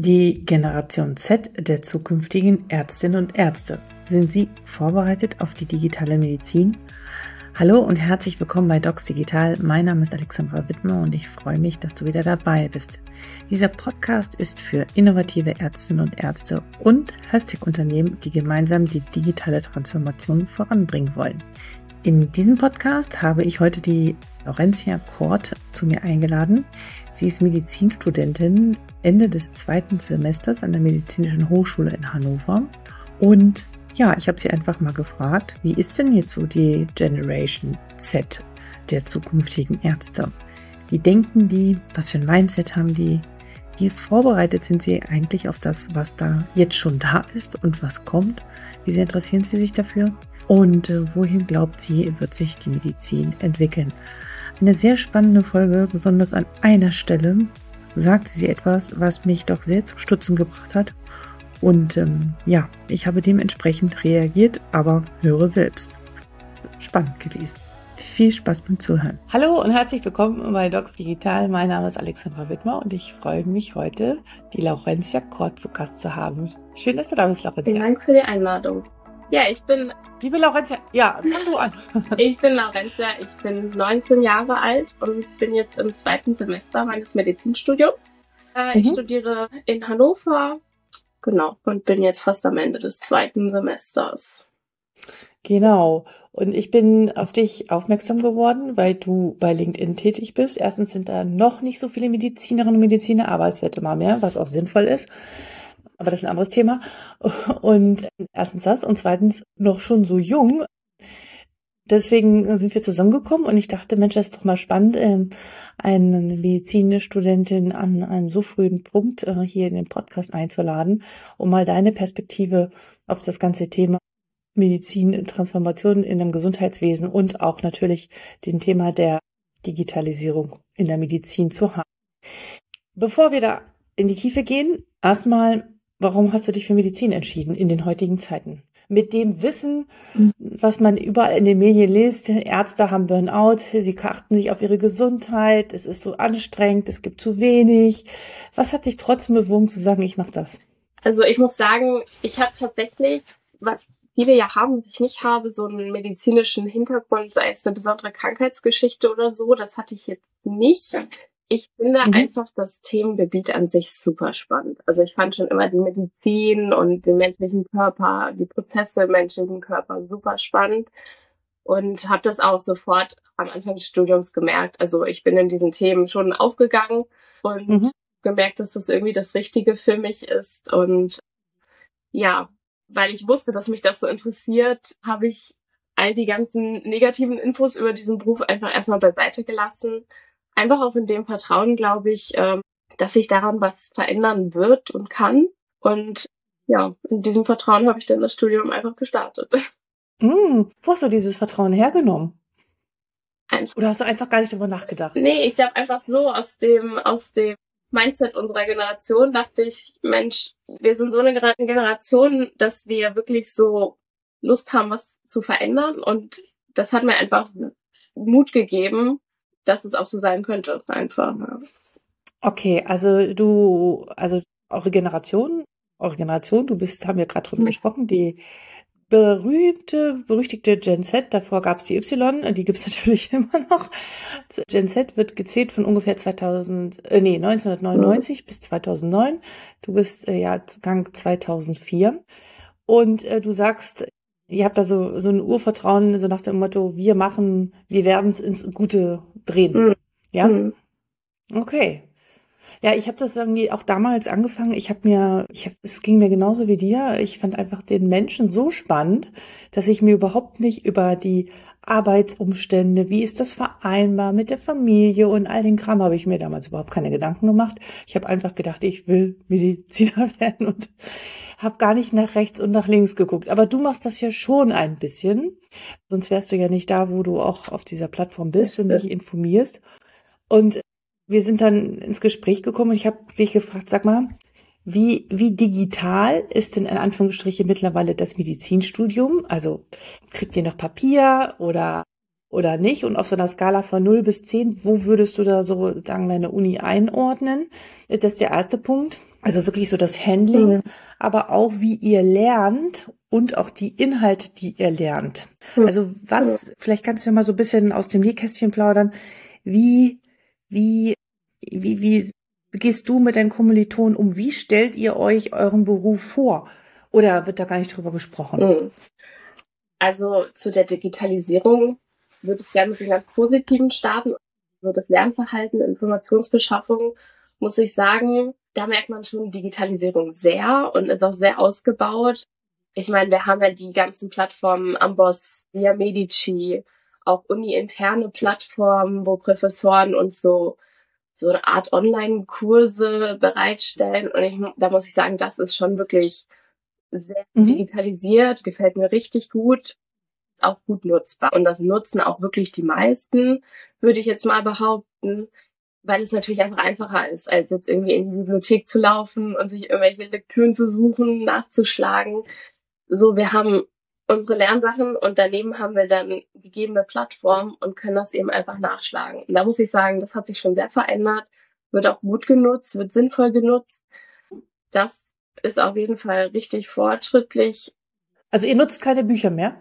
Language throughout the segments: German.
Die Generation Z der zukünftigen Ärztinnen und Ärzte. Sind Sie vorbereitet auf die digitale Medizin? Hallo und herzlich willkommen bei Docs Digital. Mein Name ist Alexandra Wittmer und ich freue mich, dass du wieder dabei bist. Dieser Podcast ist für innovative Ärztinnen und Ärzte und Health-Tech-Unternehmen, die gemeinsam die digitale Transformation voranbringen wollen. In diesem Podcast habe ich heute die Laurentia Kort zu mir eingeladen. Sie ist Medizinstudentin Ende des zweiten Semesters an der Medizinischen Hochschule in Hannover. Und ja, ich habe sie einfach mal gefragt, wie ist denn jetzt so die Generation Z der zukünftigen Ärzte? Wie denken die? Was für ein Mindset haben die? Wie vorbereitet sind sie eigentlich auf das, was da jetzt schon da ist und was kommt? Wie sehr interessieren sie sich dafür? Und äh, wohin glaubt sie, wird sich die Medizin entwickeln? Eine sehr spannende Folge, besonders an einer Stelle sagte sie etwas, was mich doch sehr zum Stutzen gebracht hat. Und ähm, ja, ich habe dementsprechend reagiert, aber höre selbst. Spannend gewesen. Viel Spaß beim Zuhören. Hallo und herzlich willkommen bei Docs Digital. Mein Name ist Alexandra Wittmer und ich freue mich heute, die Laurentia Kort zu Gast zu haben. Schön, dass du da bist, Laurentia. Vielen Dank für die Einladung. Ja, ich bin Liebe Laurentia, ja, fang du an. ich bin Laurentia, ich bin 19 Jahre alt und bin jetzt im zweiten Semester meines Medizinstudiums. Äh, mhm. Ich studiere in Hannover, genau, und bin jetzt fast am Ende des zweiten Semesters. Genau. Und ich bin auf dich aufmerksam geworden, weil du bei LinkedIn tätig bist. Erstens sind da noch nicht so viele Medizinerinnen und Mediziner, aber es wird immer mehr, was auch sinnvoll ist aber das ist ein anderes Thema. Und erstens das und zweitens noch schon so jung. Deswegen sind wir zusammengekommen und ich dachte, Mensch, das ist doch mal spannend, ähm, eine Medizinstudentin an einem so frühen Punkt äh, hier in den Podcast einzuladen, um mal deine Perspektive auf das ganze Thema Medizin, Transformation in dem Gesundheitswesen und auch natürlich den Thema der Digitalisierung in der Medizin zu haben. Bevor wir da in die Tiefe gehen, erstmal Warum hast du dich für Medizin entschieden in den heutigen Zeiten? Mit dem Wissen, was man überall in den Medien liest, Ärzte haben Burnout, sie achten sich auf ihre Gesundheit, es ist so anstrengend, es gibt zu wenig. Was hat dich trotzdem bewogen zu sagen, ich mache das? Also ich muss sagen, ich habe tatsächlich, was viele ja haben, ich nicht habe, so einen medizinischen Hintergrund, sei es eine besondere Krankheitsgeschichte oder so, das hatte ich jetzt nicht. Ich finde mhm. einfach das Themengebiet an sich super spannend. Also ich fand schon immer die Medizin und den menschlichen Körper, die Prozesse im menschlichen Körper super spannend und habe das auch sofort am Anfang des Studiums gemerkt. Also ich bin in diesen Themen schon aufgegangen und mhm. gemerkt, dass das irgendwie das Richtige für mich ist. Und ja, weil ich wusste, dass mich das so interessiert, habe ich all die ganzen negativen Infos über diesen Beruf einfach erstmal beiseite gelassen einfach auch in dem Vertrauen, glaube ich, ähm, dass sich daran was verändern wird und kann. Und ja, in diesem Vertrauen habe ich dann das Studium einfach gestartet. Mm, wo hast du dieses Vertrauen hergenommen? Einfach. Oder hast du einfach gar nicht darüber nachgedacht? Nee, ich glaube einfach so aus dem, aus dem Mindset unserer Generation dachte ich, Mensch, wir sind so eine Generation, dass wir wirklich so Lust haben, was zu verändern. Und das hat mir einfach Mut gegeben, dass es auch so sein könnte, einfach. Ja. Okay, also du, also eure Generation, eure Generation, du bist, haben wir gerade drüber mhm. gesprochen, die berühmte, berüchtigte Gen Z, davor gab es die Y, die gibt's natürlich immer noch. Gen Z wird gezählt von ungefähr 2000, äh, nee, 1999 mhm. bis 2009. Du bist äh, ja Gang 2004. Und äh, du sagst, ihr habt da so, so ein Urvertrauen, so nach dem Motto, wir machen, wir werden es ins Gute drehen. Mhm. Ja? Mhm. Okay. Ja, ich habe das irgendwie auch damals angefangen. Ich habe mir, ich hab, es ging mir genauso wie dir. Ich fand einfach den Menschen so spannend, dass ich mir überhaupt nicht über die Arbeitsumstände, wie ist das vereinbar mit der Familie und all den Kram habe ich mir damals überhaupt keine Gedanken gemacht. Ich habe einfach gedacht, ich will Mediziner werden und habe gar nicht nach rechts und nach links geguckt. Aber du machst das ja schon ein bisschen. Sonst wärst du ja nicht da, wo du auch auf dieser Plattform bist und dich informierst. Und wir sind dann ins Gespräch gekommen und ich habe dich gefragt, sag mal, wie, wie digital ist denn in Anführungsstrichen mittlerweile das Medizinstudium? Also kriegt ihr noch Papier oder, oder nicht? Und auf so einer Skala von 0 bis 10, wo würdest du da so sagen, deine Uni einordnen? Das ist der erste Punkt. Also wirklich so das Handling, mhm. aber auch wie ihr lernt und auch die Inhalte, die ihr lernt. Mhm. Also was, vielleicht kannst du ja mal so ein bisschen aus dem Nähkästchen plaudern. Wie, wie, wie, wie gehst du mit deinen Kommilitonen um? Wie stellt ihr euch euren Beruf vor? Oder wird da gar nicht drüber gesprochen? Mhm. Also zu der Digitalisierung würde ich gerne mit einem ganz positiven starten. So das Lernverhalten, Informationsbeschaffung, muss ich sagen, da merkt man schon Digitalisierung sehr und ist auch sehr ausgebaut. Ich meine, wir haben ja die ganzen Plattformen Amboss, Via Medici, auch uni-interne Plattformen, wo Professoren und so so eine Art Online-Kurse bereitstellen. Und ich, da muss ich sagen, das ist schon wirklich sehr mhm. digitalisiert, gefällt mir richtig gut, ist auch gut nutzbar. Und das nutzen auch wirklich die meisten, würde ich jetzt mal behaupten, weil es natürlich einfach einfacher ist, als jetzt irgendwie in die Bibliothek zu laufen und sich irgendwelche Lektüren zu suchen, nachzuschlagen. So, wir haben unsere Lernsachen und daneben haben wir dann gegebene Plattformen und können das eben einfach nachschlagen. Und da muss ich sagen, das hat sich schon sehr verändert, wird auch gut genutzt, wird sinnvoll genutzt. Das ist auf jeden Fall richtig fortschrittlich. Also ihr nutzt keine Bücher mehr?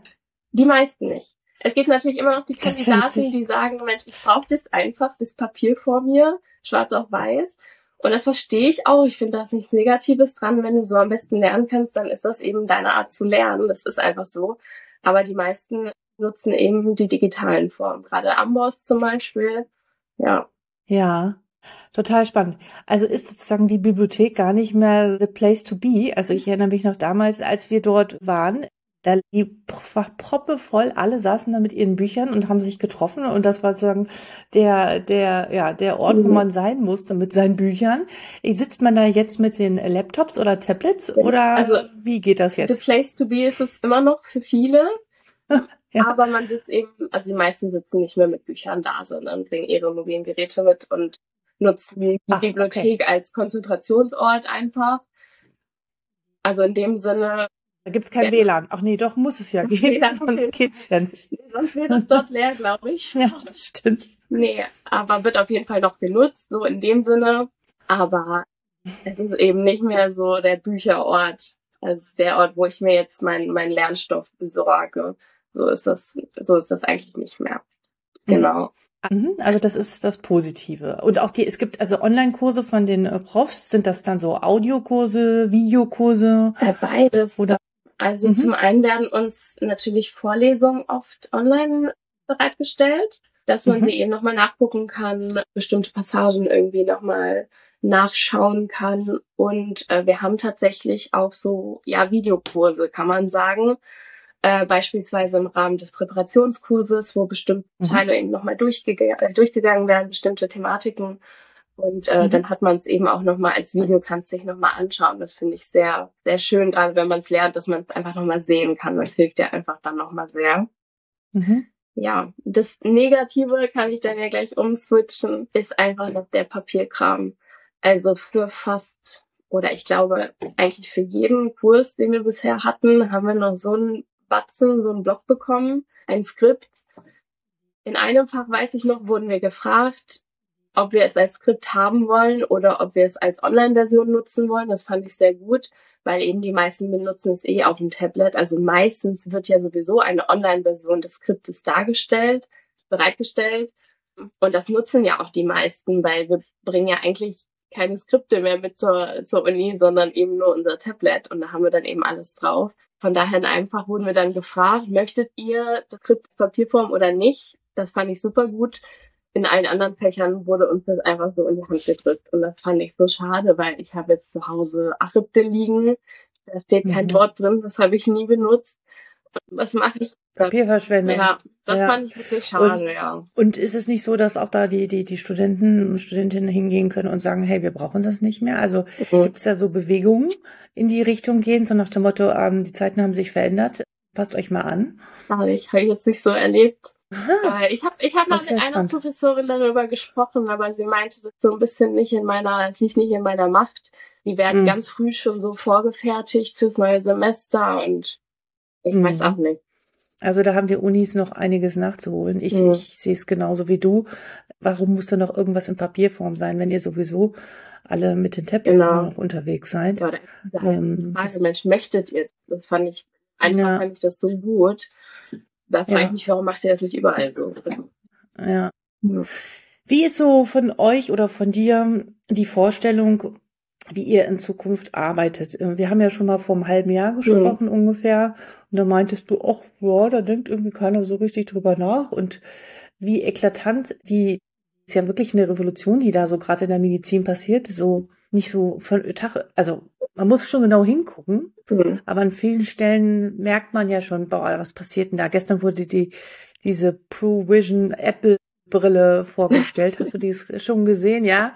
Die meisten nicht. Es gibt natürlich immer noch die Kandidaten, die sagen, Mensch, ich brauche das einfach, das Papier vor mir, schwarz auf weiß. Und das verstehe ich auch. Ich finde da ist nichts Negatives dran. Wenn du so am besten lernen kannst, dann ist das eben deine Art zu lernen. Das ist einfach so. Aber die meisten nutzen eben die digitalen Formen. Gerade Amboss zum Beispiel. Ja. Ja. Total spannend. Also ist sozusagen die Bibliothek gar nicht mehr the place to be. Also ich erinnere mich noch damals, als wir dort waren, da die war proppe voll, alle saßen da mit ihren Büchern und haben sich getroffen und das war sozusagen der, der, ja, der Ort, mhm. wo man sein musste mit seinen Büchern. Sitzt man da jetzt mit den Laptops oder Tablets oder also, wie geht das jetzt? The place to be ist es immer noch für viele. ja. Aber man sitzt eben, also die meisten sitzen nicht mehr mit Büchern da, sondern bringen ihre mobilen Geräte mit und nutzen die Ach, Bibliothek okay. als Konzentrationsort einfach. Also in dem Sinne da gibt's kein ja. WLAN. Ach nee, doch muss es ja gehen, WLAN sonst geht's ja nicht. Nee, sonst wäre es dort leer, glaube ich. Ja, stimmt. Nee, aber wird auf jeden Fall noch genutzt, so in dem Sinne. Aber es ist eben nicht mehr so der Bücherort. Also der Ort, wo ich mir jetzt meinen mein Lernstoff besorge. So ist das, so ist das eigentlich nicht mehr. Mhm. Genau. Mhm, also das ist das Positive. Und auch die, es gibt also Online-Kurse von den äh, Profs, sind das dann so Audiokurse, Videokurse? Äh, beides. Oder also mhm. zum einen werden uns natürlich Vorlesungen oft online bereitgestellt, dass man mhm. sie eben nochmal nachgucken kann, bestimmte Passagen irgendwie nochmal nachschauen kann. Und äh, wir haben tatsächlich auch so, ja, Videokurse, kann man sagen. Äh, beispielsweise im Rahmen des Präparationskurses, wo bestimmte mhm. Teile eben nochmal durchgeg äh, durchgegangen werden, bestimmte Thematiken und äh, mhm. dann hat man es eben auch nochmal als Video, kannst sich nochmal anschauen. Das finde ich sehr, sehr schön, gerade wenn man es lernt, dass man es einfach nochmal sehen kann. Das hilft ja einfach dann nochmal sehr. Mhm. Ja, das Negative kann ich dann ja gleich umswitchen, ist einfach noch der Papierkram. Also für fast, oder ich glaube eigentlich für jeden Kurs, den wir bisher hatten, haben wir noch so einen Batzen, so einen Block bekommen, ein Skript. In einem Fach weiß ich noch, wurden wir gefragt, ob wir es als Skript haben wollen oder ob wir es als Online-Version nutzen wollen. Das fand ich sehr gut, weil eben die meisten benutzen es eh auf dem Tablet. Also meistens wird ja sowieso eine Online-Version des Skriptes dargestellt, bereitgestellt. Und das nutzen ja auch die meisten, weil wir bringen ja eigentlich keine Skripte mehr mit zur, zur Uni, sondern eben nur unser Tablet und da haben wir dann eben alles drauf. Von daher einfach wurden wir dann gefragt, möchtet ihr das Skript Papierform oder nicht? Das fand ich super gut in allen anderen Fächern wurde uns das einfach so in die Hand gedrückt. Und das fand ich so schade, weil ich habe jetzt zu Hause Achipte liegen. Da steht kein mhm. Wort drin, das habe ich nie benutzt. Was mache ich? Papierverschwendung. Ja, das ja. fand ich wirklich schade, und, ja. Und ist es nicht so, dass auch da die, die, die Studenten und Studentinnen hingehen können und sagen, hey, wir brauchen das nicht mehr? Also mhm. gibt es da so Bewegungen in die Richtung gehen, so nach dem Motto, ähm, die Zeiten haben sich verändert, passt euch mal an? Gar nicht, habe ich jetzt nicht so erlebt. Äh, ich habe ich hab mal mit einer spannend. Professorin darüber gesprochen, aber sie meinte, das so ein bisschen nicht in meiner, es liegt nicht in meiner Macht. Die werden mhm. ganz früh schon so vorgefertigt fürs neue Semester und ich mhm. weiß auch nicht. Also da haben die Unis noch einiges nachzuholen. Ich, mhm. ich sehe es genauso wie du. Warum muss da noch irgendwas in Papierform sein, wenn ihr sowieso alle mit den Tablets genau. noch unterwegs seid? Ja, ähm, Frage, Mensch, möchtet ihr? Das fand ich, einfach ja. fand ich das so gut. Da frage ja. ich mich, warum macht ihr das nicht überall so? Ja. ja. Wie ist so von euch oder von dir die Vorstellung, wie ihr in Zukunft arbeitet. Äh, wir haben ja schon mal vor einem halben Jahr gesprochen mhm. ungefähr. Und da meintest du, ach ja, da denkt irgendwie keiner so richtig drüber nach. Und wie eklatant die, ist ja wirklich eine Revolution, die da so gerade in der Medizin passiert. So nicht so von Tag, also man muss schon genau hingucken. Mhm. Aber an vielen Stellen merkt man ja schon, boah, was passiert denn da? Gestern wurde die, diese ProVision Apple Brille vorgestellt. Hast du die schon gesehen? Ja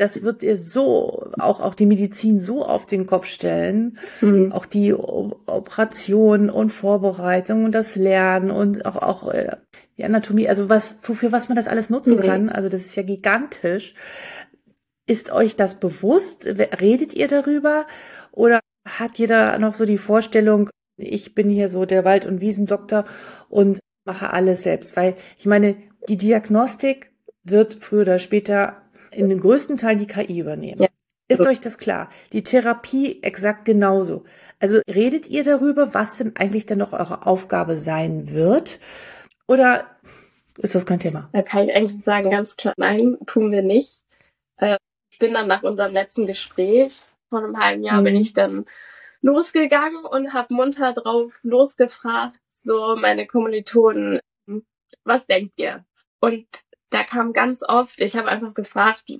das wird ihr so, auch, auch die Medizin so auf den Kopf stellen. Mhm. Auch die Operation und Vorbereitung und das Lernen und auch, auch äh, die Anatomie, also was, für was man das alles nutzen mhm. kann. Also das ist ja gigantisch. Ist euch das bewusst? Redet ihr darüber? Oder hat jeder noch so die Vorstellung, ich bin hier so der Wald- und Wiesendoktor und mache alles selbst? Weil ich meine, die Diagnostik wird früher oder später in den größten Teil die KI übernehmen. Ja. Ist euch das klar? Die Therapie exakt genauso. Also redet ihr darüber, was denn eigentlich dann noch eure Aufgabe sein wird? Oder ist das kein Thema? Da kann ich eigentlich sagen, ganz klar, nein, tun wir nicht. Ich bin dann nach unserem letzten Gespräch vor einem halben Jahr mhm. bin ich dann losgegangen und habe munter drauf losgefragt, so meine Kommilitonen, was denkt ihr? Und da kam ganz oft, ich habe einfach gefragt,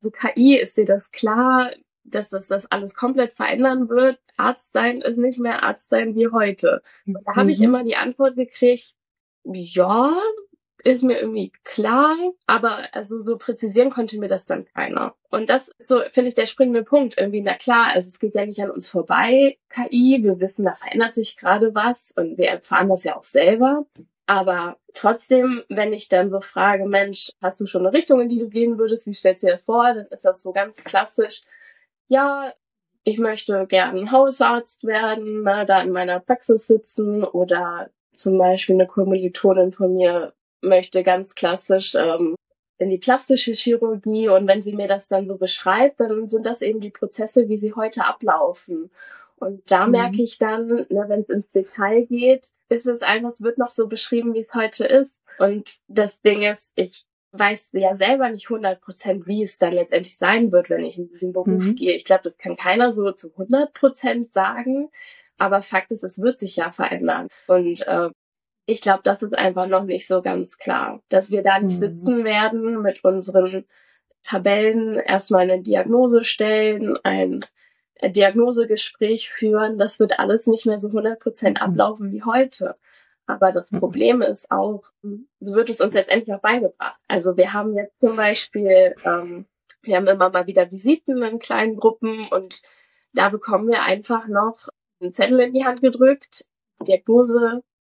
so KI, ist dir das klar, dass das das alles komplett verändern wird? Arzt sein ist nicht mehr Arzt sein wie heute. Und da habe ich mhm. immer die Antwort gekriegt, ja, ist mir irgendwie klar, aber also so präzisieren konnte mir das dann keiner. Und das ist so, finde ich, der springende Punkt. Irgendwie, na klar, also es geht ja nicht an uns vorbei, KI. Wir wissen, da verändert sich gerade was und wir erfahren das ja auch selber. Aber trotzdem, wenn ich dann so frage, Mensch, hast du schon eine Richtung, in die du gehen würdest? Wie stellst du dir das vor? Dann ist das so ganz klassisch. Ja, ich möchte gern Hausarzt werden, ne, da in meiner Praxis sitzen oder zum Beispiel eine Kommilitonin von mir möchte ganz klassisch ähm, in die plastische Chirurgie und wenn sie mir das dann so beschreibt, dann sind das eben die Prozesse, wie sie heute ablaufen. Und da mhm. merke ich dann, ne, wenn es ins Detail geht, ist es einfach, es wird noch so beschrieben, wie es heute ist. Und das Ding ist, ich weiß ja selber nicht 100 Prozent, wie es dann letztendlich sein wird, wenn ich in diesen Beruf mhm. gehe. Ich glaube, das kann keiner so zu 100 Prozent sagen. Aber Fakt ist, es wird sich ja verändern. Und äh, ich glaube, das ist einfach noch nicht so ganz klar, dass wir da nicht mhm. sitzen werden mit unseren Tabellen, erstmal eine Diagnose stellen, ein Diagnosegespräch führen, das wird alles nicht mehr so 100% mhm. ablaufen wie heute. Aber das mhm. Problem ist auch, so wird es uns letztendlich auch beigebracht. Also wir haben jetzt zum Beispiel, ähm, wir haben immer mal wieder Visiten in kleinen Gruppen und da bekommen wir einfach noch einen Zettel in die Hand gedrückt,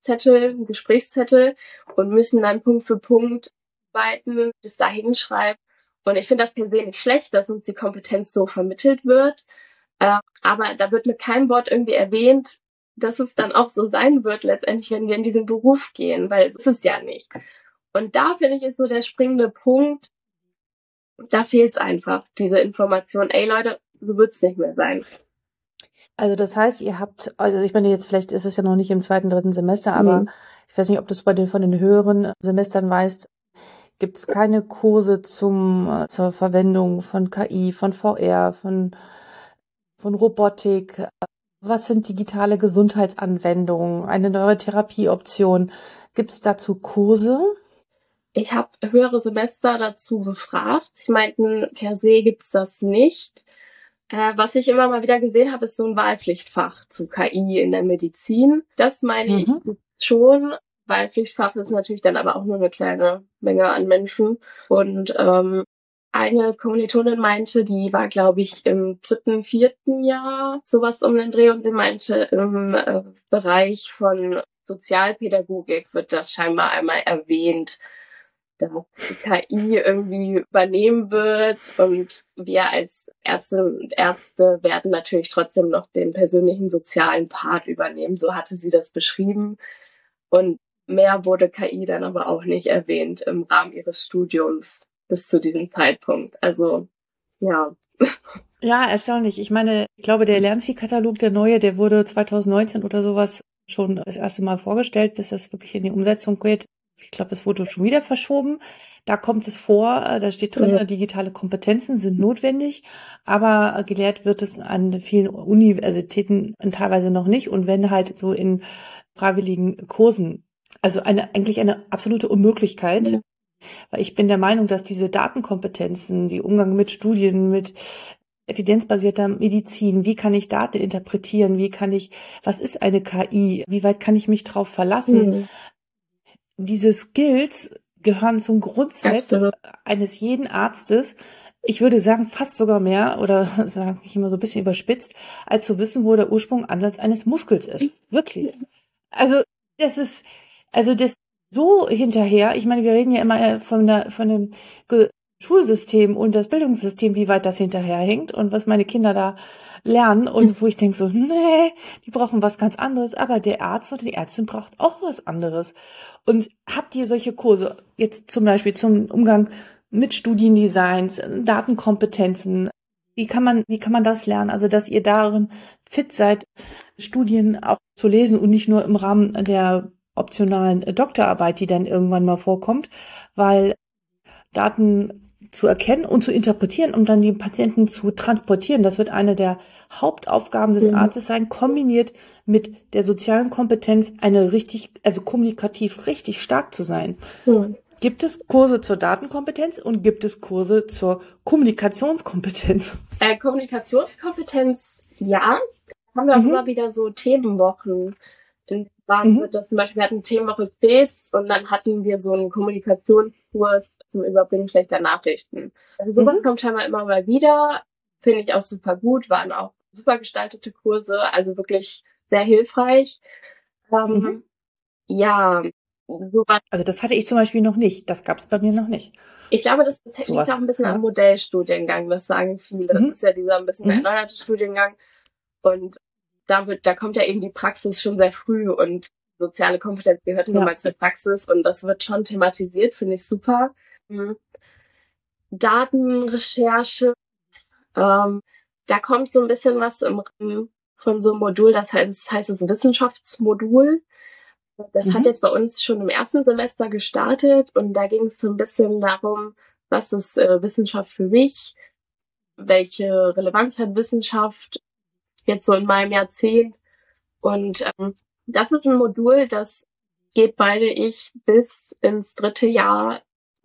Diagnosezettel, einen Gesprächszettel und müssen dann Punkt für Punkt arbeiten, das da hinschreiben. Und ich finde das per se nicht schlecht, dass uns die Kompetenz so vermittelt wird. Äh, aber da wird mit keinem Wort irgendwie erwähnt, dass es dann auch so sein wird, letztendlich, wenn wir in diesen Beruf gehen, weil es ist es ja nicht. Und da finde ich ist so der springende Punkt, da fehlt es einfach, diese Information, ey Leute, so wird es nicht mehr sein. Also das heißt, ihr habt, also ich meine jetzt, vielleicht ist es ja noch nicht im zweiten, dritten Semester, aber mhm. ich weiß nicht, ob du es bei den von den höheren Semestern weißt, gibt es keine Kurse zum äh, zur Verwendung von KI, von VR, von von Robotik? Was sind digitale Gesundheitsanwendungen? Eine neue Therapieoption? Gibt es dazu Kurse? Ich habe höhere Semester dazu befragt. Sie meinten, per se gibt's das nicht. Äh, was ich immer mal wieder gesehen habe, ist so ein Wahlpflichtfach zu KI in der Medizin. Das meine mhm. ich schon. Wahlpflichtfach ist natürlich dann aber auch nur eine kleine Menge an Menschen. Und ähm, eine Kommilitonin meinte, die war, glaube ich, im dritten, vierten Jahr sowas um den Dreh und sie meinte, im äh, Bereich von Sozialpädagogik wird das scheinbar einmal erwähnt, dass KI irgendwie übernehmen wird und wir als Ärzte und Ärzte werden natürlich trotzdem noch den persönlichen sozialen Part übernehmen. So hatte sie das beschrieben. Und mehr wurde KI dann aber auch nicht erwähnt im Rahmen ihres Studiums bis zu diesem Zeitpunkt. Also ja. Ja, erstaunlich. Ich meine, ich glaube, der Lernzielkatalog, der neue, der wurde 2019 oder sowas schon das erste Mal vorgestellt, bis das wirklich in die Umsetzung geht. Ich glaube, es wurde schon wieder verschoben. Da kommt es vor, äh, da steht drin, ja. digitale Kompetenzen sind notwendig, aber gelehrt wird es an vielen Universitäten teilweise noch nicht und wenn halt so in freiwilligen Kursen. Also eine, eigentlich eine absolute Unmöglichkeit. Ja. Weil ich bin der Meinung, dass diese Datenkompetenzen, die Umgang mit Studien, mit evidenzbasierter Medizin, wie kann ich Daten interpretieren, wie kann ich, was ist eine KI, wie weit kann ich mich drauf verlassen? Mhm. Diese Skills gehören zum Grundsatz eines jeden Arztes. Ich würde sagen, fast sogar mehr, oder sage ich immer so ein bisschen überspitzt, als zu wissen, wo der Ursprung Ansatz eines Muskels ist. Wirklich. Also, das ist, also das so hinterher. Ich meine, wir reden ja immer äh, von der, von dem Schulsystem und das Bildungssystem, wie weit das hinterherhängt und was meine Kinder da lernen und wo ich denke so, nee, die brauchen was ganz anderes, aber der Arzt oder die Ärztin braucht auch was anderes. Und habt ihr solche Kurse jetzt zum Beispiel zum Umgang mit Studiendesigns, Datenkompetenzen? Wie kann man, wie kann man das lernen? Also, dass ihr darin fit seid, Studien auch zu lesen und nicht nur im Rahmen der optionalen Doktorarbeit, die dann irgendwann mal vorkommt, weil Daten zu erkennen und zu interpretieren, um dann die Patienten zu transportieren. Das wird eine der Hauptaufgaben des mhm. Arztes sein, kombiniert mit der sozialen Kompetenz, eine richtig, also kommunikativ richtig stark zu sein. Mhm. Gibt es Kurse zur Datenkompetenz und gibt es Kurse zur Kommunikationskompetenz? Äh, Kommunikationskompetenz, ja. Haben wir auch mhm. immer wieder so Themenwochen. In waren mhm. das zum Beispiel, wir hatten Themenwoche Krebs und dann hatten wir so einen Kommunikationskurs zum Überbringen schlechter Nachrichten. Also sowas mhm. kommt scheinbar immer mal wieder. Finde ich auch super gut, waren auch super gestaltete Kurse, also wirklich sehr hilfreich. Ähm, mhm. Ja, sowas. Also das hatte ich zum Beispiel noch nicht. Das gab es bei mir noch nicht. Ich glaube, das, das liegt auch ein bisschen ja. am Modellstudiengang, das sagen viele. Das mhm. ist ja dieser ein bisschen mhm. erneuerte Studiengang. Und da wird, da kommt ja eben die Praxis schon sehr früh und soziale Kompetenz gehört ja. mal zur Praxis und das wird schon thematisiert, finde ich super. Mhm. Datenrecherche, ähm, da kommt so ein bisschen was im Rahmen von so einem Modul, das heißt, das heißt das Wissenschaftsmodul. Das mhm. hat jetzt bei uns schon im ersten Semester gestartet und da ging es so ein bisschen darum, was ist äh, Wissenschaft für mich, welche Relevanz hat Wissenschaft jetzt so in meinem Jahrzehnt. Und ähm, das ist ein Modul, das geht beide ich bis ins dritte Jahr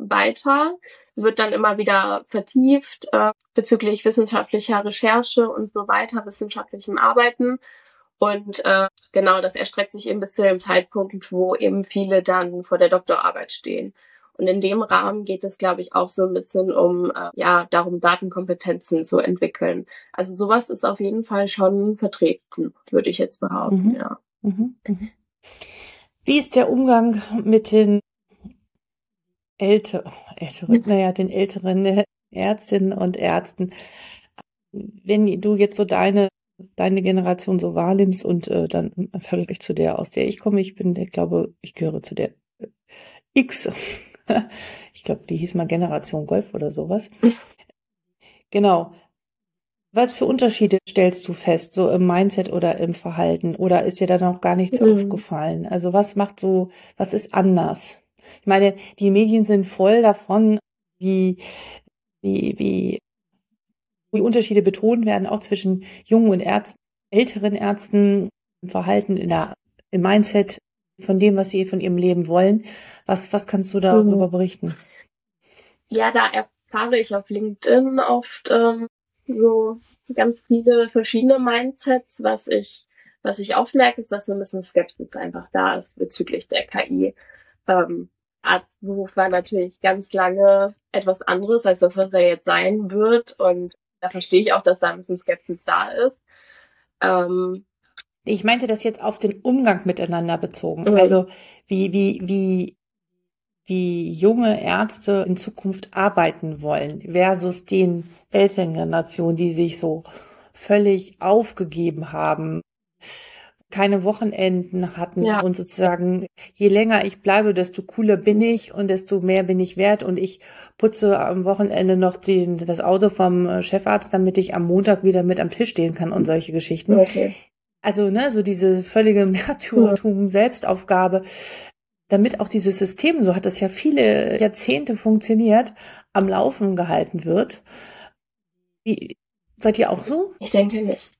weiter, wird dann immer wieder vertieft äh, bezüglich wissenschaftlicher Recherche und so weiter, wissenschaftlichem Arbeiten. Und äh, genau, das erstreckt sich eben bis zu dem Zeitpunkt, wo eben viele dann vor der Doktorarbeit stehen. Und in dem Rahmen geht es, glaube ich, auch so ein bisschen um, äh, ja, darum, Datenkompetenzen zu entwickeln. Also sowas ist auf jeden Fall schon vertreten, würde ich jetzt behaupten, mhm. ja. Mhm. Mhm. Wie ist der Umgang mit den Älter, älteren, naja, den älteren Ärztinnen und Ärzten? Wenn du jetzt so deine deine Generation so wahrnimmst und äh, dann völlig zu der, aus der ich komme, ich bin, ich glaube, ich gehöre zu der äh, X ich glaube, die hieß mal Generation Golf oder sowas. genau. Was für Unterschiede stellst du fest, so im Mindset oder im Verhalten? Oder ist dir da noch gar nichts mhm. aufgefallen? Also was macht so, was ist anders? Ich meine, die Medien sind voll davon, wie, wie, wie, wie Unterschiede betont werden, auch zwischen jungen und Ärzten, älteren Ärzten, im Verhalten, in der, im Mindset, von dem, was sie von ihrem Leben wollen. Was, was kannst du darüber mhm. berichten? Ja, da erfahre ich auf LinkedIn oft ähm, so ganz viele verschiedene Mindsets. Was ich, was ich merke, ist, dass so ein bisschen Skepsis einfach da ist bezüglich der KI. Ähm, Arztberuf war natürlich ganz lange etwas anderes als das, was er jetzt sein wird. Und da verstehe ich auch, dass da ein bisschen Skepsis da ist. Ähm, ich meinte das jetzt auf den Umgang miteinander bezogen. Mhm. Also wie, wie, wie, wie junge Ärzte in Zukunft arbeiten wollen versus den älteren Generationen, die sich so völlig aufgegeben haben. Keine Wochenenden hatten Ja. und sozusagen, je länger ich bleibe, desto cooler bin ich und desto mehr bin ich wert und ich putze am Wochenende noch den, das Auto vom äh, Chefarzt, damit ich am Montag wieder mit am Tisch stehen kann und solche Geschichten. Okay. Also, ne, so diese völlige Märtyrertum, Selbstaufgabe, damit auch dieses System, so hat es ja viele Jahrzehnte funktioniert, am Laufen gehalten wird. Wie, seid ihr auch so? Ich denke nicht.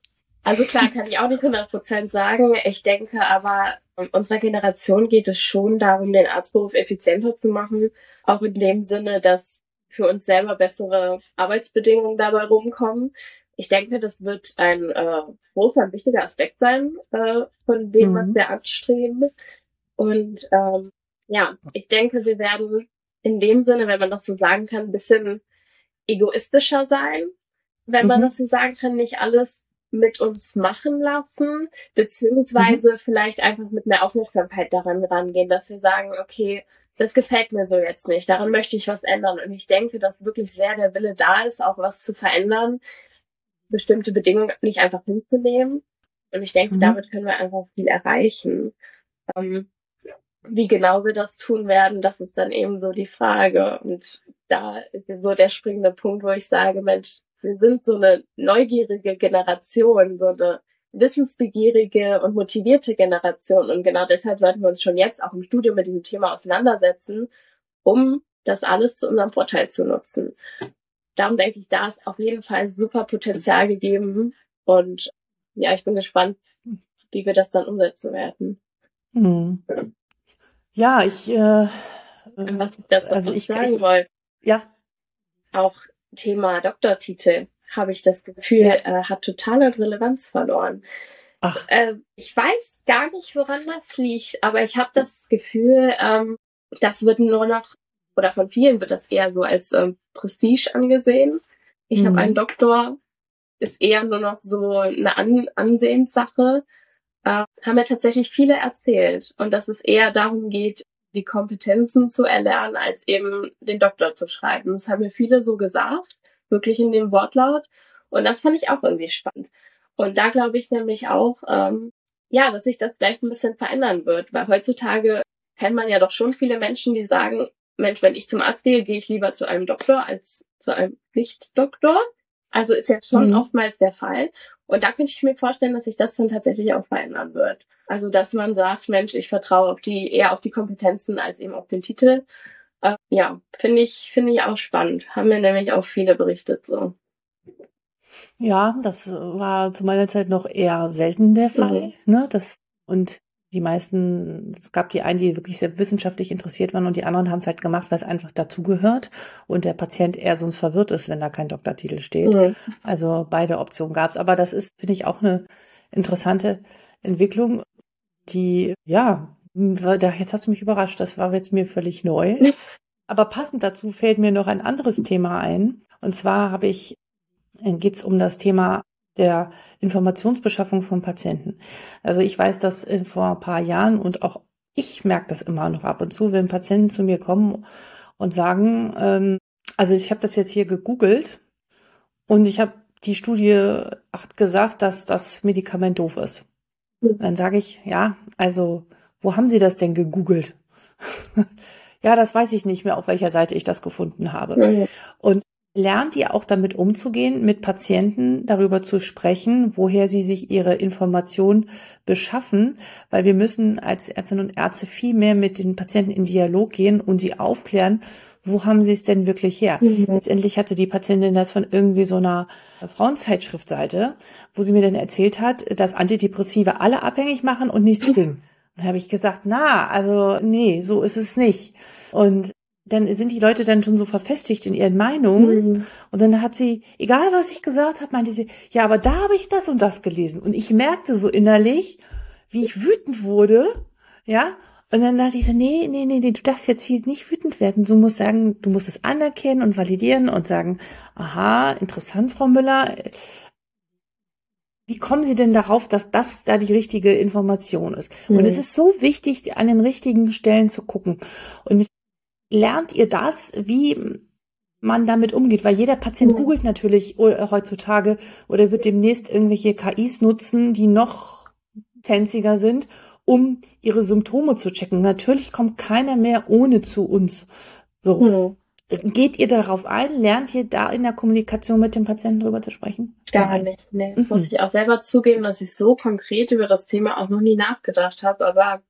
Also klar, kann ich auch nicht 100% sagen. Ich denke aber, in unserer Generation geht es schon darum, den Arztberuf effizienter zu machen. Auch in dem Sinne, dass für uns selber bessere Arbeitsbedingungen dabei rumkommen. Ich denke, das wird ein äh, großer und wichtiger Aspekt sein äh, von dem, Mhm. was wir anstreben. Und ähm, ja, ich denke, wir werden in dem Sinne, wenn man das so sagen kann, ein bisschen egoistischer sein, wenn man Mhm. das so sagen kann, nicht alles mit uns machen lassen, beziehungsweise vielleicht einfach mit mehr Aufmerksamkeit daran rangehen, dass wir sagen, okay, das gefällt mir so jetzt nicht, daran möchte ich was ändern. Und ich denke, dass wirklich sehr der Wille da ist, auch was zu verändern, bestimmte Bedingungen nicht einfach hinzunehmen. Und ich denke, Mhm. damit können wir einfach viel erreichen. Ähm, wie genau wir das tun werden, das ist dann eben so die Frage. Und da ist so der springende Punkt, wo ich sage, Mensch, wir sind so eine neugierige Generation, so eine wissensbegierige und motivierte Generation. Und genau deshalb sollten wir uns schon jetzt auch im Studium mit diesem Thema auseinandersetzen, um das alles zu unserem Vorteil zu nutzen. Darum denke ich, da ist auf jeden Fall super Potenzial gegeben. Und ja, ich bin gespannt, wie wir das dann umsetzen werden. Hm. Ja, ich, äh, was ich dazu also ich, sagen ich wollte, ja, auch Thema Doktortitel, habe ich das Gefühl, Ja. äh, hat total an Relevanz verloren. ach, Äh, ich weiß gar nicht, woran das liegt, aber ich habe das Gefühl, ähm, das wird nur noch, oder von vielen wird das eher so als ähm, Prestige angesehen. Ich Mhm. habe einen Doktor, ist eher nur noch so eine An Ansehenssache. Äh, haben mir tatsächlich viele erzählt. Und dass es eher darum geht, die Kompetenzen zu erlernen, als eben den Doktor zu schreiben. Das haben mir viele so gesagt, wirklich in dem Wortlaut. Und das fand ich auch irgendwie spannend. Und da glaube ich nämlich auch, ähm, ja, dass sich das vielleicht ein bisschen verändern wird, weil heutzutage kennt man ja doch schon viele Menschen, die sagen, Mensch, wenn ich zum Arzt gehe, gehe ich lieber zu einem Doktor als zu einem Nicht-Doktor. Also ist ja schon Mhm. oftmals der Fall. Und da könnte ich mir vorstellen, dass sich das dann tatsächlich auch verändern wird. Also dass man sagt, Mensch, ich vertraue auf die eher auf die Kompetenzen als eben auf den Titel. Äh, ja, finde ich finde ich auch spannend. Haben mir nämlich auch viele berichtet so. ja, das war zu meiner Zeit noch eher selten der Fall, ne, das, und die meisten, es gab die einen, die wirklich sehr wissenschaftlich interessiert waren und die anderen haben es halt gemacht, weil es einfach dazugehört und der Patient eher sonst verwirrt ist, wenn da kein Doktortitel steht. Mhm. Also beide Optionen gab's. Aber das ist, finde ich, auch eine interessante Entwicklung, die, ja, jetzt hast du mich überrascht, das war jetzt mir völlig neu. Aber passend dazu fällt mir noch ein anderes Thema ein. Und zwar habe ich, geht's um das Thema der Informationsbeschaffung von Patienten. Also ich weiß, dass äh, vor ein paar Jahren und auch ich merke das immer noch ab und zu, wenn Patienten zu mir kommen und sagen, ähm, also ich habe das jetzt hier gegoogelt und ich habe die Studie hat gesagt, dass das Medikament doof ist. Dann sage ich, ja, also wo haben Sie das denn gegoogelt? ja, das weiß ich nicht mehr, auf welcher Seite ich das gefunden habe. Und lernt ihr auch damit umzugehen, mit Patienten darüber zu sprechen, woher sie sich ihre Informationen beschaffen, weil wir müssen als Ärztinnen und Ärzte viel mehr mit den Patienten in Dialog gehen und sie aufklären, wo haben sie es denn wirklich her? Mhm. Letztendlich hatte die Patientin das von irgendwie so einer Frauenzeitschriftseite, wo sie mir dann erzählt hat, dass Antidepressive alle abhängig machen und nichts bringen. Dann habe ich gesagt, na, also nee, so ist es nicht. Und dann sind die Leute dann schon so verfestigt in ihren Meinungen. Mhm. Und dann hat sie, egal was ich gesagt habe, meinte sie, ja, aber da habe ich das und das gelesen. Und ich merkte so innerlich, wie ich wütend wurde, ja. Und dann dachte ich so, nee, nee, nee, nee, du darfst jetzt hier nicht wütend werden. Du musst sagen, du musst es anerkennen und validieren und sagen, aha, interessant, Frau Müller. Wie kommen Sie denn darauf, dass das da die richtige Information ist? Und Mhm. es ist so wichtig, an den richtigen Stellen zu gucken. Und lernt ihr das, wie man damit umgeht? Weil jeder Patient googelt natürlich äh, heutzutage oder wird demnächst irgendwelche KIs nutzen, die noch fanziger sind, um ihre Symptome zu checken. Natürlich kommt keiner mehr ohne zu uns. So. Mhm. Geht ihr darauf ein? Lernt ihr da in der Kommunikation mit dem Patienten drüber zu sprechen? Gar nicht. Nee. Mhm. Muss ich auch selber zugeben, dass ich so konkret über das Thema auch noch nie nachgedacht habe, aber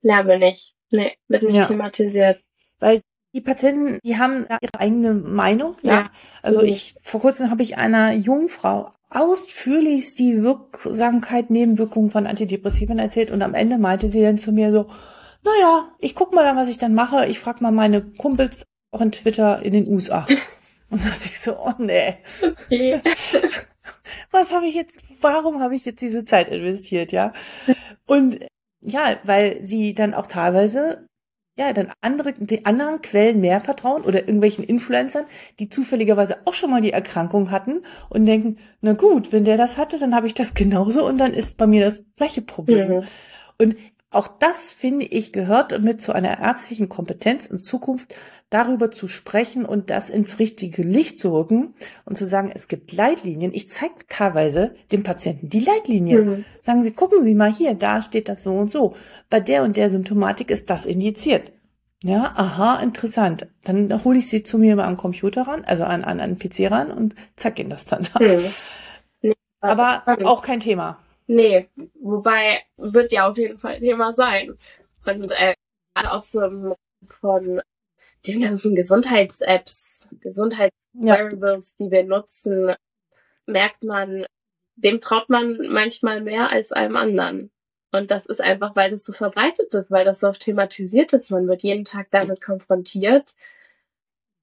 lernen wir nicht. Nee, wird nicht ja. thematisiert. Weil die Patienten, die haben ihre eigene Meinung. Ja. ja. Also mhm. ich, vor kurzem habe ich einer Jungfrau ausführlichst die Wirksamkeit, Nebenwirkungen von Antidepressiven erzählt und am Ende meinte sie dann zu mir so, naja, ich guck mal dann, was ich dann mache. Ich frage mal meine Kumpels auch in Twitter in den USA. Und da dachte ich so, oh nee. Okay. Was habe ich jetzt, warum habe ich jetzt diese Zeit investiert, ja? Und ja, weil sie dann auch teilweise ja, dann andere, den anderen Quellen mehr vertrauen oder irgendwelchen Influencern, die zufälligerweise auch schon mal die Erkrankung hatten und denken, na gut, wenn der das hatte, dann habe ich das genauso und dann ist bei mir das gleiche Problem. Mhm. Und auch das, finde ich, gehört mit zu einer ärztlichen Kompetenz in Zukunft, darüber zu sprechen und das ins richtige Licht zu rücken und zu sagen, es gibt Leitlinien. Ich zeige teilweise dem Patienten die Leitlinien. Mhm. Sagen Sie, gucken Sie mal hier, da steht das so und so. Bei der und der Symptomatik ist das indiziert. Ja, aha, interessant. Dann hole ich sie zu mir mal am Computer ran, also an, an einen PC ran und zeig ihnen das dann. Mhm. Nee, Aber auch kein Thema. Nee, wobei wird ja auf jeden Fall Thema sein. Und äh, auch so von den ganzen Gesundheits-Apps, Gesundheits-Variables, ja. die wir nutzen, merkt man, dem traut man manchmal mehr als einem anderen. Und das ist einfach, weil das so verbreitet ist, weil das so oft thematisiert ist. Man wird jeden Tag damit konfrontiert.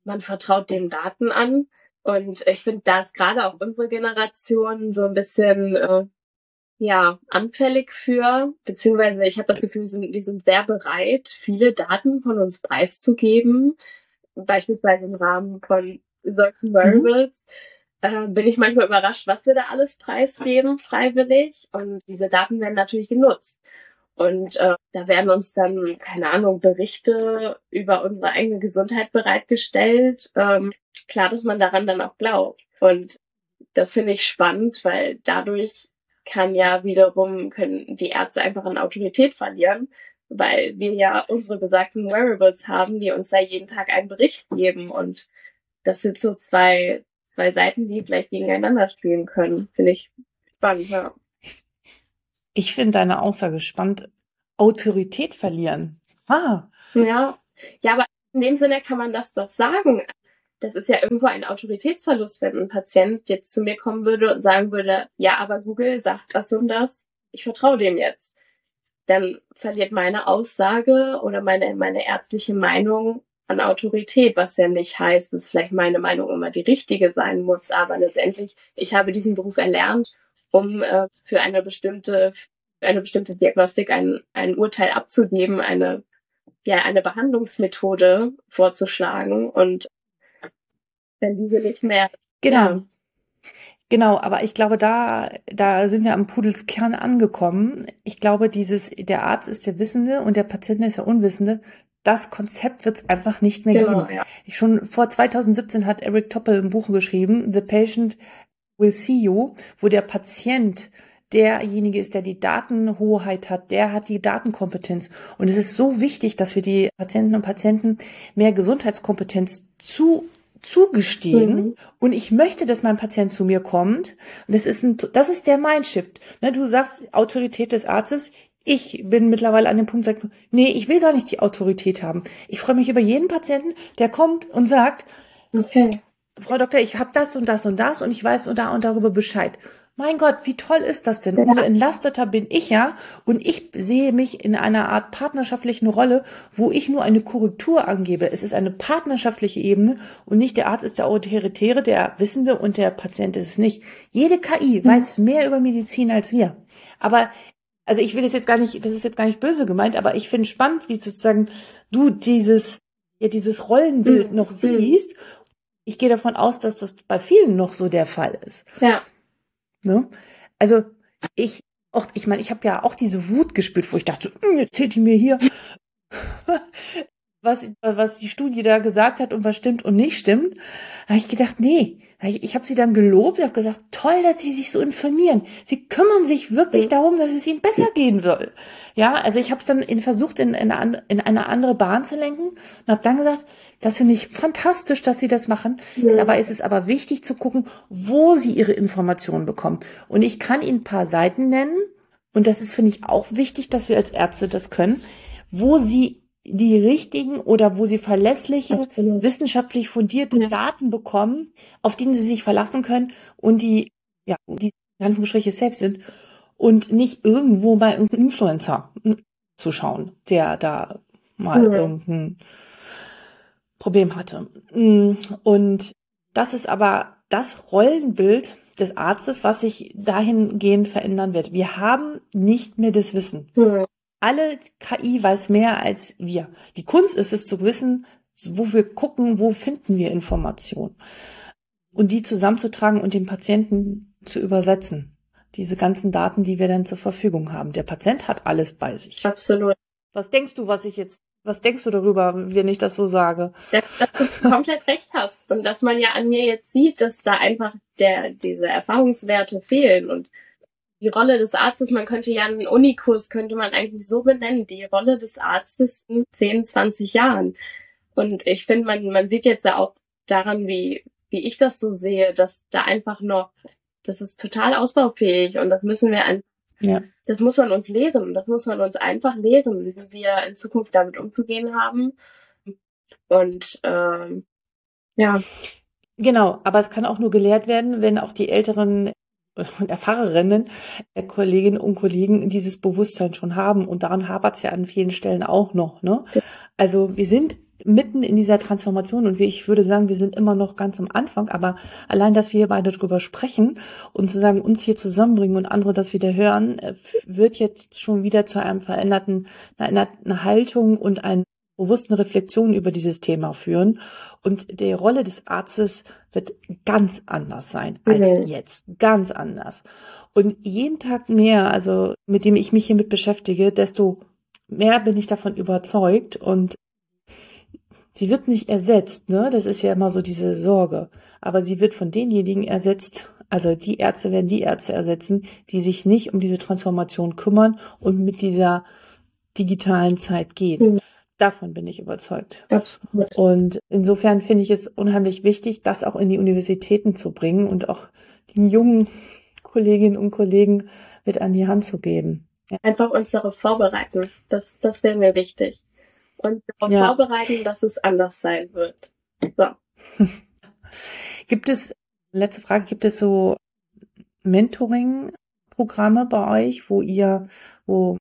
Man vertraut den Daten an. Und ich finde, da ist gerade auch unsere Generation so ein bisschen äh, ja, anfällig für, beziehungsweise ich habe das Gefühl, wir sind, wir sind sehr bereit, viele Daten von uns preiszugeben, beispielsweise im Rahmen von solchen Variables. Mhm. Äh, bin ich manchmal überrascht, was wir da alles preisgeben, freiwillig. Und diese Daten werden natürlich genutzt. Und äh, da werden uns dann, keine Ahnung, Berichte über unsere eigene Gesundheit bereitgestellt. Ähm, klar, dass man daran dann auch glaubt. Und das finde ich spannend, weil dadurch kann ja wiederum, können die Ärzte einfach an Autorität verlieren, weil wir ja unsere besagten Wearables haben, die uns da jeden Tag einen Bericht geben und das sind so zwei, zwei Seiten, die vielleicht gegeneinander spielen können. Finde ich spannend, ja. Ich finde deine Aussage spannend. Autorität verlieren. Ah. Ja. Ja, aber in dem Sinne kann man das doch sagen das ist ja irgendwo ein Autoritätsverlust, wenn ein Patient jetzt zu mir kommen würde und sagen würde, ja, aber Google sagt das und das, ich vertraue dem jetzt. Dann verliert meine Aussage oder meine, meine ärztliche Meinung an Autorität, was ja nicht heißt, dass vielleicht meine Meinung immer die richtige sein muss, aber letztendlich, ich habe diesen Beruf erlernt, um äh, für eine bestimmte, für eine bestimmte Diagnostik ein, ein Urteil abzugeben, eine, ja, eine Behandlungsmethode vorzuschlagen und wenn diese nicht mehr. Genau. Ja. Genau, aber ich glaube, da, da sind wir am Pudelskern angekommen. Ich glaube, dieses, der Arzt ist der Wissende und der Patient ist der Unwissende. Das Konzept wird es einfach nicht mehr genau, geben. Ja. Ich schon vor 2017 hat Eric Toppel ein Buch geschrieben, The Patient Will See You, wo der Patient derjenige ist, der die Datenhoheit hat, der hat die Datenkompetenz. Und es ist so wichtig, dass wir die Patienten und Patienten mehr Gesundheitskompetenz zu zugestehen mhm. und ich möchte, dass mein Patient zu mir kommt. Und das ist ein, das ist der Mindshift. Ne, du sagst Autorität des Arztes. Ich bin mittlerweile an dem Punkt, sag, nee, ich will gar nicht die Autorität haben. Ich freue mich über jeden Patienten, der kommt und sagt, okay. Frau Doktor, ich habe das und das und das und ich weiß und da und darüber Bescheid. Mein Gott, wie toll ist das denn? Umso entlasteter bin ich ja und ich sehe mich in einer Art partnerschaftlichen Rolle, wo ich nur eine Korrektur angebe. Es ist eine partnerschaftliche Ebene und nicht der Arzt ist der Autoritäre, der Wissende und der Patient ist es nicht. Jede KI mhm. weiß mehr über Medizin als wir. Aber also ich will das jetzt gar nicht, das ist jetzt gar nicht böse gemeint, aber ich finde spannend, wie sozusagen du dieses ja dieses Rollenbild mhm. noch siehst. Ich gehe davon aus, dass das bei vielen noch so der Fall ist. Ja. Ne? Also ich, auch, ich meine, ich habe ja auch diese Wut gespürt, wo ich dachte, hm, erzählt die mir hier, was, was die Studie da gesagt hat und was stimmt und nicht stimmt. Da habe ich gedacht, nee, ich, ich habe sie dann gelobt, habe gesagt, toll, dass sie sich so informieren. Sie kümmern sich wirklich mhm. darum, dass es ihnen besser gehen soll. Ja, also ich habe es dann in, versucht, in, in, eine, in eine andere Bahn zu lenken und habe dann gesagt, das finde ich fantastisch, dass sie das machen. Mhm. Dabei ist es aber wichtig zu gucken, wo sie ihre Informationen bekommen. Und ich kann Ihnen ein paar Seiten nennen, und das ist, finde ich, auch wichtig, dass wir als Ärzte das können, wo sie die richtigen oder wo sie verlässliche, Absolut. wissenschaftlich fundierte ja. Daten bekommen, auf die sie sich verlassen können und die, ja, die in Anführungsstriche safe sind und nicht irgendwo bei irgendeinem Influencer zu schauen, der da mal ja. irgendein Problem hatte. Und das ist aber das Rollenbild des Arztes, was sich dahingehend verändern wird. Wir haben nicht mehr das Wissen. Ja alle KI weiß mehr als wir. Die Kunst ist es zu wissen, wo wir gucken, wo finden wir Informationen. Und die zusammenzutragen und den Patienten zu übersetzen. Diese ganzen Daten, die wir dann zur Verfügung haben. Der Patient hat alles bei sich. Absolut. Was denkst du, was ich jetzt, was denkst du darüber, wenn ich das so sage? Dass, dass du komplett recht hast. Und dass man ja an mir jetzt sieht, dass da einfach der, diese Erfahrungswerte fehlen und die Rolle des Arztes, man könnte ja einen Unikurs, könnte man eigentlich so benennen, die Rolle des Arztes in 10, 20 Jahren. Und ich finde, man, man sieht jetzt ja auch daran, wie, wie ich das so sehe, dass da einfach noch, das ist total ausbaufähig und das müssen wir einfach, ja. das muss man uns lehren, das muss man uns einfach lehren, wie wir in Zukunft damit umzugehen haben. Und ähm, ja. Genau, aber es kann auch nur gelehrt werden, wenn auch die älteren und Erfahrerinnen, äh, Kolleginnen und Kollegen dieses Bewusstsein schon haben. Und daran hapert es ja an vielen Stellen auch noch. Ne? Also wir sind mitten in dieser Transformation und wie ich würde sagen, wir sind immer noch ganz am Anfang, aber allein, dass wir hier beide drüber sprechen und zu sagen, uns hier zusammenbringen und andere das wieder hören, äh, wird jetzt schon wieder zu einem veränderten, einer, einer Haltung und ein bewussten Reflexion über dieses Thema führen. Und die Rolle des Arztes wird ganz anders sein als mhm. jetzt. Ganz anders. Und jeden Tag mehr, also mit dem ich mich hiermit beschäftige, desto mehr bin ich davon überzeugt und sie wird nicht ersetzt, ne? Das ist ja immer so diese Sorge. Aber sie wird von denjenigen ersetzt, also die Ärzte werden die Ärzte ersetzen, die sich nicht um diese Transformation kümmern und mit dieser digitalen Zeit gehen. Mhm. Davon bin ich überzeugt. Absolut. Und insofern finde ich es unheimlich wichtig, das auch in die Universitäten zu bringen und auch den jungen Kolleginnen und Kollegen mit an die Hand zu geben. Ja. Einfach uns darauf vorbereiten. Das, das wäre mir wichtig. Und darauf ja. vorbereiten, dass es anders sein wird. So. gibt es, letzte Frage, gibt es so Mentoring-Programme bei euch, wo ihr, wo,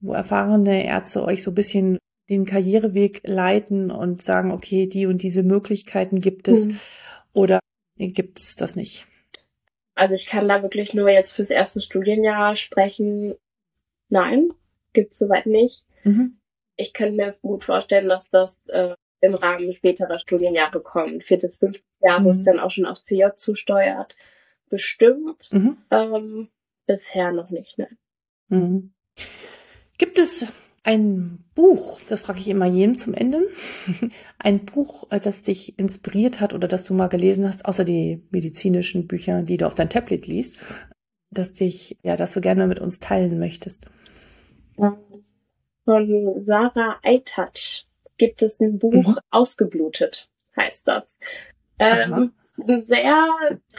wo erfahrene Ärzte euch so ein bisschen den Karriereweg leiten und sagen, okay, die und diese Möglichkeiten gibt es mhm. oder gibt es das nicht? Also ich kann da wirklich nur jetzt fürs erste Studienjahr sprechen. Nein, gibt es soweit nicht. Mhm. Ich könnte mir gut vorstellen, dass das äh, im Rahmen späterer Studienjahre kommt. Viertes, fünftes Jahr, mhm. wo es dann auch schon aufs PJ zusteuert. Bestimmt. Mhm. Ähm, bisher noch nicht, ne? Mhm. Gibt es ein Buch, das frage ich immer jedem zum Ende, ein Buch, äh, das dich inspiriert hat oder das du mal gelesen hast, außer die medizinischen Bücher, die du auf dein Tablet liest, das dich, ja, das du gerne mit uns teilen möchtest. Von Sarah Eitouch gibt es ein Buch mhm. Ausgeblutet, heißt das. Ähm, ein sehr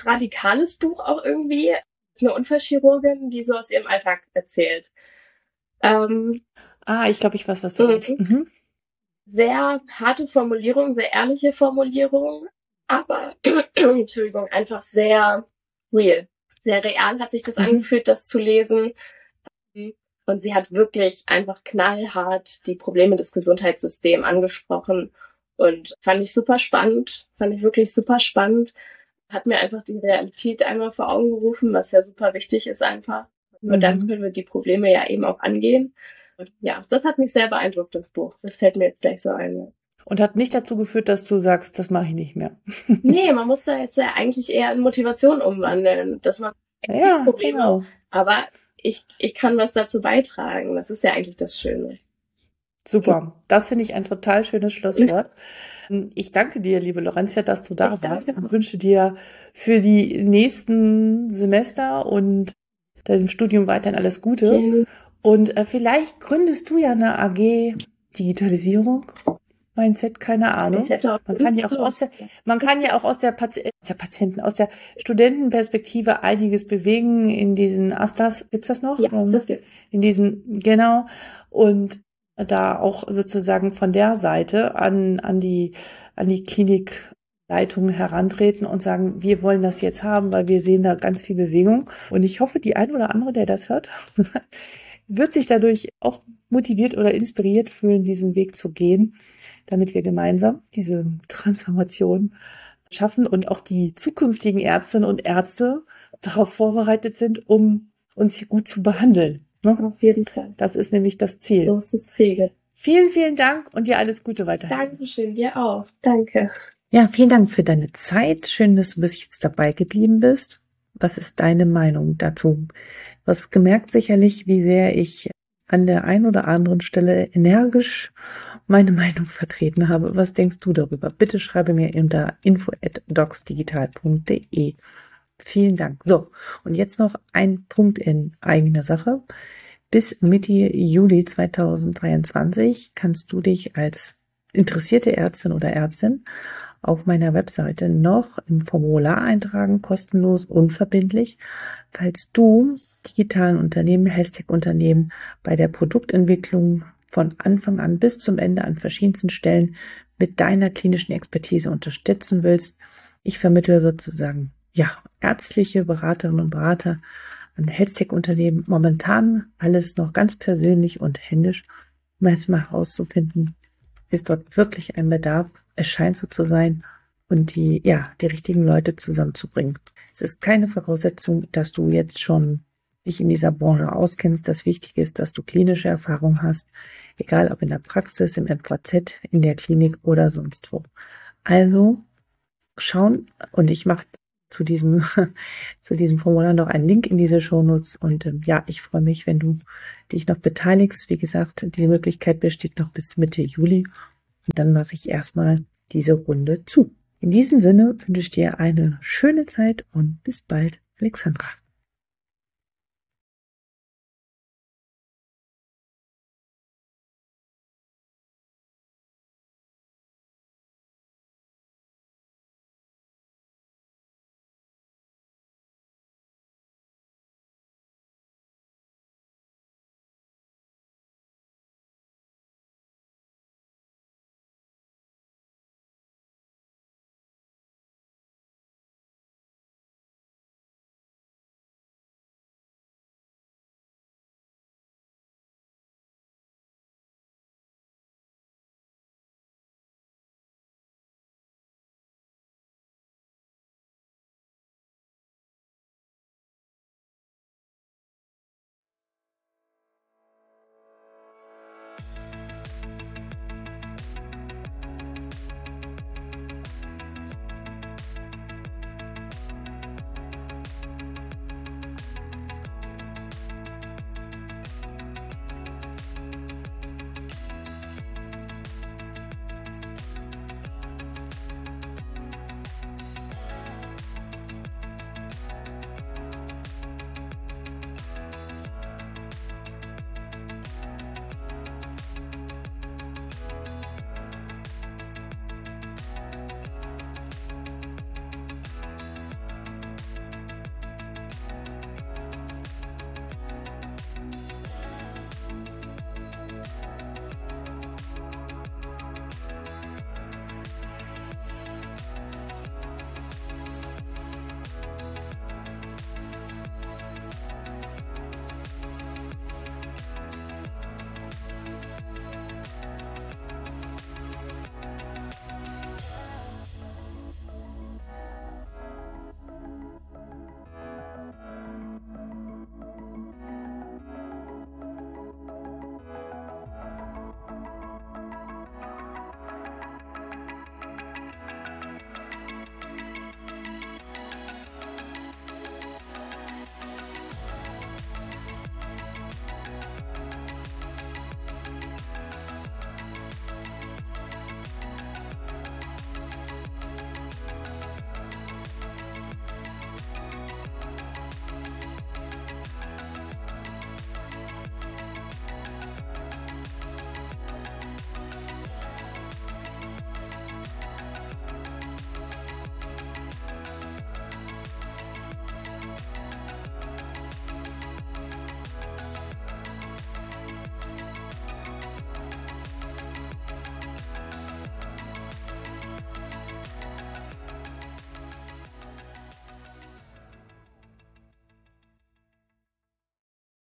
radikales Buch auch irgendwie. Eine Unfallchirurgin, die so aus ihrem Alltag erzählt. Ähm, Ah, ich glaube, ich weiß, was du mhm. meinst. Mhm. Sehr harte Formulierung, sehr ehrliche Formulierung, aber, Entschuldigung, einfach sehr real. Sehr real hat sich das mhm. angefühlt, das zu lesen. Und sie hat wirklich einfach knallhart die Probleme des Gesundheitssystems angesprochen. Und fand ich super spannend, fand ich wirklich super spannend. Hat mir einfach die Realität einmal vor Augen gerufen, was ja super wichtig ist einfach. Und mhm. dann können wir die Probleme ja eben auch angehen ja, das hat mich sehr beeindruckt, das Buch. Das fällt mir jetzt gleich so ein. Und hat nicht dazu geführt, dass du sagst, das mache ich nicht mehr. nee, man muss da jetzt ja eigentlich eher in Motivation umwandeln, dass man ja, Probleme, genau. aber ich, ich kann was dazu beitragen. Das ist ja eigentlich das Schöne. Super. Das finde ich ein total schönes Schlusswort. Ich danke dir, liebe Lorentia, dass du da ich warst und wünsche dir für die nächsten Semester und deinem Studium weiterhin alles Gute. Okay. Und äh, vielleicht gründest du ja eine AG Digitalisierung. Mindset, keine Ahnung. Man kann ja auch aus der, man kann ja auch aus der, Pati aus der Patienten, aus der Studentenperspektive einiges bewegen in diesen Astas. Gibt's das noch? Ja, das gibt's. In diesen, genau. Und da auch sozusagen von der Seite an, an die, an die Klinikleitung herantreten und sagen, wir wollen das jetzt haben, weil wir sehen da ganz viel Bewegung. Und ich hoffe, die ein oder andere, der das hört, wird sich dadurch auch motiviert oder inspiriert fühlen, diesen Weg zu gehen, damit wir gemeinsam diese Transformation schaffen und auch die zukünftigen Ärztinnen und Ärzte darauf vorbereitet sind, um uns hier gut zu behandeln. Ne? Auf jeden Fall. Das ist nämlich das Ziel. Das ist das Ziel. Vielen, vielen Dank und dir alles Gute weiterhin. Dankeschön, dir auch. Danke. Ja, vielen Dank für deine Zeit. Schön, dass du bis jetzt dabei geblieben bist. Was ist deine Meinung dazu? Hast gemerkt sicherlich, wie sehr ich an der einen oder anderen Stelle energisch meine Meinung vertreten habe. Was denkst du darüber? Bitte schreibe mir unter info@docsdigital.de. Vielen Dank. So, und jetzt noch ein Punkt in eigener Sache. Bis Mitte Juli 2023 kannst du dich als interessierte Ärztin oder Ärztin auf meiner Webseite noch im Formular eintragen, kostenlos, unverbindlich, falls du digitalen Unternehmen, Hashtag-Unternehmen bei der Produktentwicklung von Anfang an bis zum Ende an verschiedensten Stellen mit deiner klinischen Expertise unterstützen willst. Ich vermittle sozusagen ja, ärztliche Beraterinnen und Berater an Health-Tech-Unternehmen. Momentan alles noch ganz persönlich und händisch, um erstmal herauszufinden, ist dort wirklich ein Bedarf. Es scheint so zu sein und die, ja, die richtigen Leute zusammenzubringen. Es ist keine Voraussetzung, dass du jetzt schon dich in dieser Branche auskennst. Das Wichtige ist, dass du klinische Erfahrung hast, egal ob in der Praxis, im MVZ, in der Klinik oder sonst wo. Also schauen und ich mache zu diesem, zu diesem Formular noch einen Link in diese Shownotes. Und ähm, ja, ich freue mich, wenn du dich noch beteiligst. Wie gesagt, die Möglichkeit besteht noch bis Mitte Juli. Und dann mache ich erstmal diese Runde zu. In diesem Sinne wünsche ich dir eine schöne Zeit und bis bald, Alexandra.